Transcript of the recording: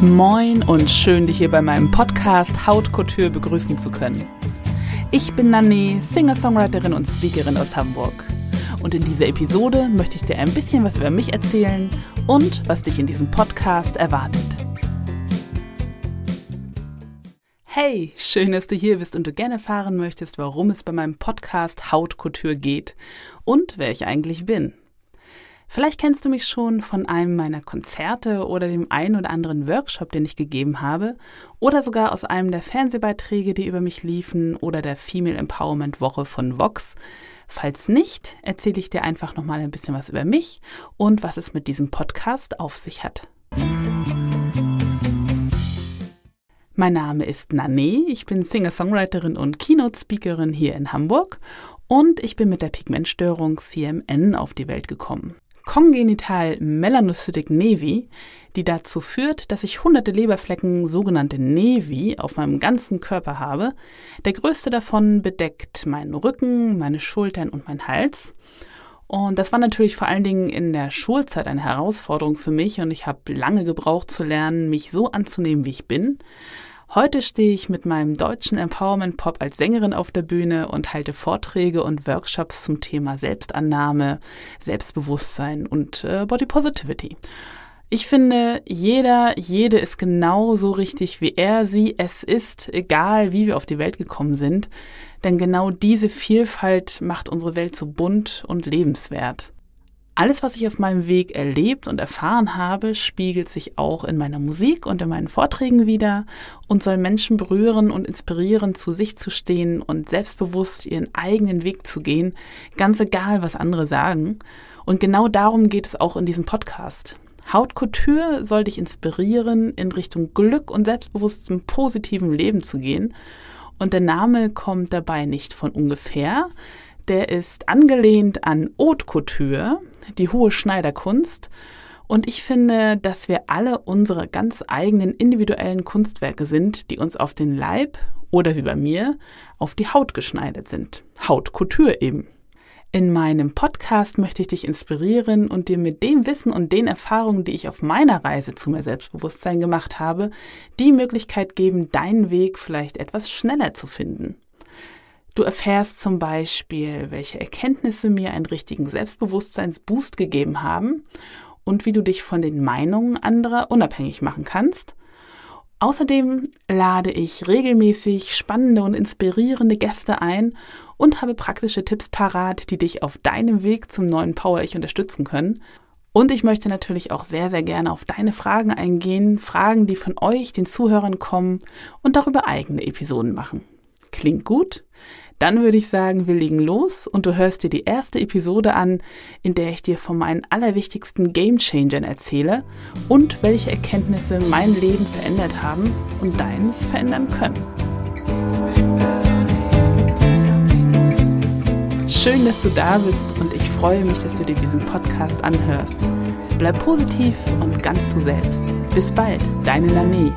Moin und schön, dich hier bei meinem Podcast Haut Couture begrüßen zu können. Ich bin Nane, Singer-Songwriterin und Speakerin aus Hamburg. Und in dieser Episode möchte ich dir ein bisschen was über mich erzählen und was dich in diesem Podcast erwartet. Hey, schön, dass du hier bist und du gerne erfahren möchtest, warum es bei meinem Podcast Haut Couture geht und wer ich eigentlich bin. Vielleicht kennst du mich schon von einem meiner Konzerte oder dem einen oder anderen Workshop, den ich gegeben habe, oder sogar aus einem der Fernsehbeiträge, die über mich liefen, oder der Female Empowerment Woche von Vox. Falls nicht, erzähle ich dir einfach nochmal ein bisschen was über mich und was es mit diesem Podcast auf sich hat. Mein Name ist Nane, ich bin Singer-Songwriterin und Keynote-Speakerin hier in Hamburg und ich bin mit der Pigmentstörung CMN auf die Welt gekommen. Kongenital Melanocytic Nevi, die dazu führt, dass ich hunderte Leberflecken, sogenannte Nevi, auf meinem ganzen Körper habe. Der größte davon bedeckt meinen Rücken, meine Schultern und meinen Hals. Und das war natürlich vor allen Dingen in der Schulzeit eine Herausforderung für mich und ich habe lange gebraucht zu lernen, mich so anzunehmen, wie ich bin. Heute stehe ich mit meinem deutschen Empowerment Pop als Sängerin auf der Bühne und halte Vorträge und Workshops zum Thema Selbstannahme, Selbstbewusstsein und äh, Body Positivity. Ich finde, jeder, jede ist genauso richtig, wie er, sie, es ist, egal wie wir auf die Welt gekommen sind. Denn genau diese Vielfalt macht unsere Welt so bunt und lebenswert. Alles, was ich auf meinem Weg erlebt und erfahren habe, spiegelt sich auch in meiner Musik und in meinen Vorträgen wieder und soll Menschen berühren und inspirieren, zu sich zu stehen und selbstbewusst ihren eigenen Weg zu gehen, ganz egal, was andere sagen. Und genau darum geht es auch in diesem Podcast. Haut Couture soll dich inspirieren, in Richtung Glück und selbstbewusstem positiven Leben zu gehen. Und der Name kommt dabei nicht von ungefähr, der ist angelehnt an Haute Couture, die hohe Schneiderkunst. Und ich finde, dass wir alle unsere ganz eigenen individuellen Kunstwerke sind, die uns auf den Leib oder wie bei mir auf die Haut geschneidert sind. Haute Couture eben. In meinem Podcast möchte ich dich inspirieren und dir mit dem Wissen und den Erfahrungen, die ich auf meiner Reise zu mehr Selbstbewusstsein gemacht habe, die Möglichkeit geben, deinen Weg vielleicht etwas schneller zu finden. Du erfährst zum Beispiel, welche Erkenntnisse mir einen richtigen Selbstbewusstseinsboost gegeben haben und wie du dich von den Meinungen anderer unabhängig machen kannst. Außerdem lade ich regelmäßig spannende und inspirierende Gäste ein und habe praktische Tipps parat, die dich auf deinem Weg zum neuen Power Ich unterstützen können. Und ich möchte natürlich auch sehr, sehr gerne auf deine Fragen eingehen, Fragen, die von euch, den Zuhörern kommen und darüber eigene Episoden machen. Klingt gut? Dann würde ich sagen, wir legen los und du hörst dir die erste Episode an, in der ich dir von meinen allerwichtigsten Game Changern erzähle und welche Erkenntnisse mein Leben verändert haben und deines verändern können. Schön, dass du da bist und ich freue mich, dass du dir diesen Podcast anhörst. Bleib positiv und ganz du selbst. Bis bald, deine Nanee.